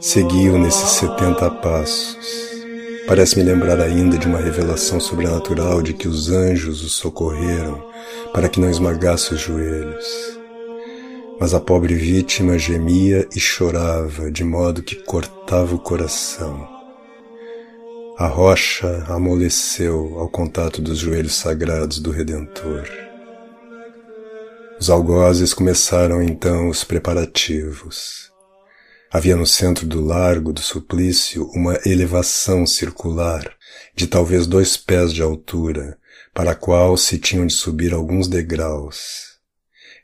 Seguiu nesses setenta passos. Parece-me lembrar ainda de uma revelação sobrenatural de que os anjos o socorreram para que não esmagasse os joelhos. Mas a pobre vítima gemia e chorava de modo que cortava o coração. A rocha amoleceu ao contato dos joelhos sagrados do Redentor. Os algozes começaram então os preparativos. Havia no centro do largo do suplício uma elevação circular de talvez dois pés de altura, para a qual se tinham de subir alguns degraus.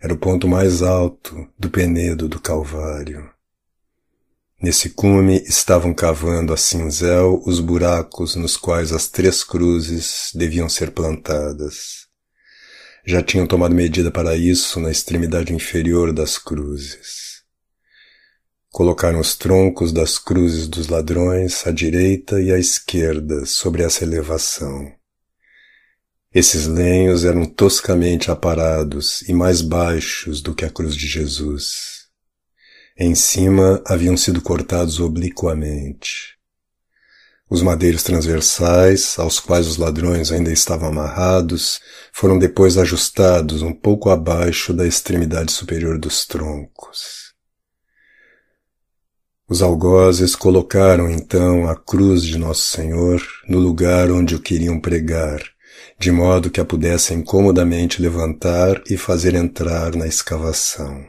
Era o ponto mais alto do penedo do Calvário. Nesse cume estavam cavando a cinzel os buracos nos quais as três cruzes deviam ser plantadas. Já tinham tomado medida para isso na extremidade inferior das cruzes. Colocaram os troncos das cruzes dos ladrões à direita e à esquerda sobre essa elevação. Esses lenhos eram toscamente aparados e mais baixos do que a cruz de Jesus. Em cima haviam sido cortados obliquamente. Os madeiros transversais, aos quais os ladrões ainda estavam amarrados, foram depois ajustados um pouco abaixo da extremidade superior dos troncos. Os algozes colocaram então a cruz de Nosso Senhor no lugar onde o queriam pregar, de modo que a pudessem comodamente levantar e fazer entrar na escavação.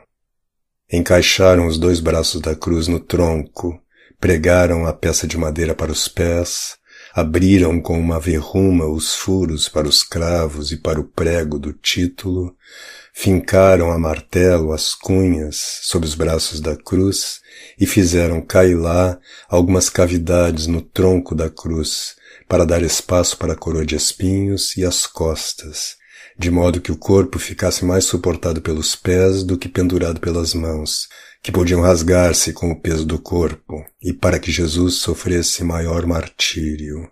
Encaixaram os dois braços da cruz no tronco, pregaram a peça de madeira para os pés, abriram com uma verruma os furos para os cravos e para o prego do título, fincaram a martelo as cunhas sob os braços da cruz e fizeram cair lá algumas cavidades no tronco da cruz para dar espaço para a coroa de espinhos e as costas, de modo que o corpo ficasse mais suportado pelos pés do que pendurado pelas mãos, que podiam rasgar-se com o peso do corpo, e para que Jesus sofresse maior martírio.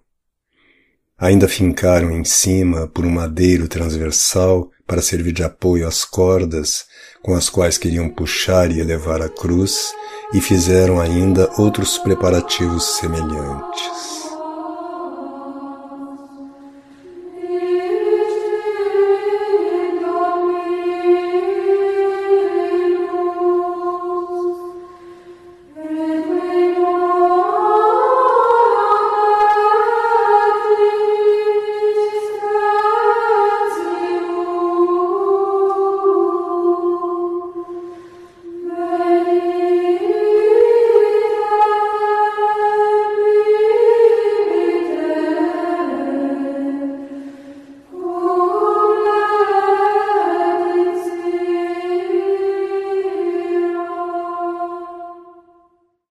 Ainda fincaram em cima por um madeiro transversal para servir de apoio às cordas com as quais queriam puxar e elevar a cruz, e fizeram ainda outros preparativos semelhantes.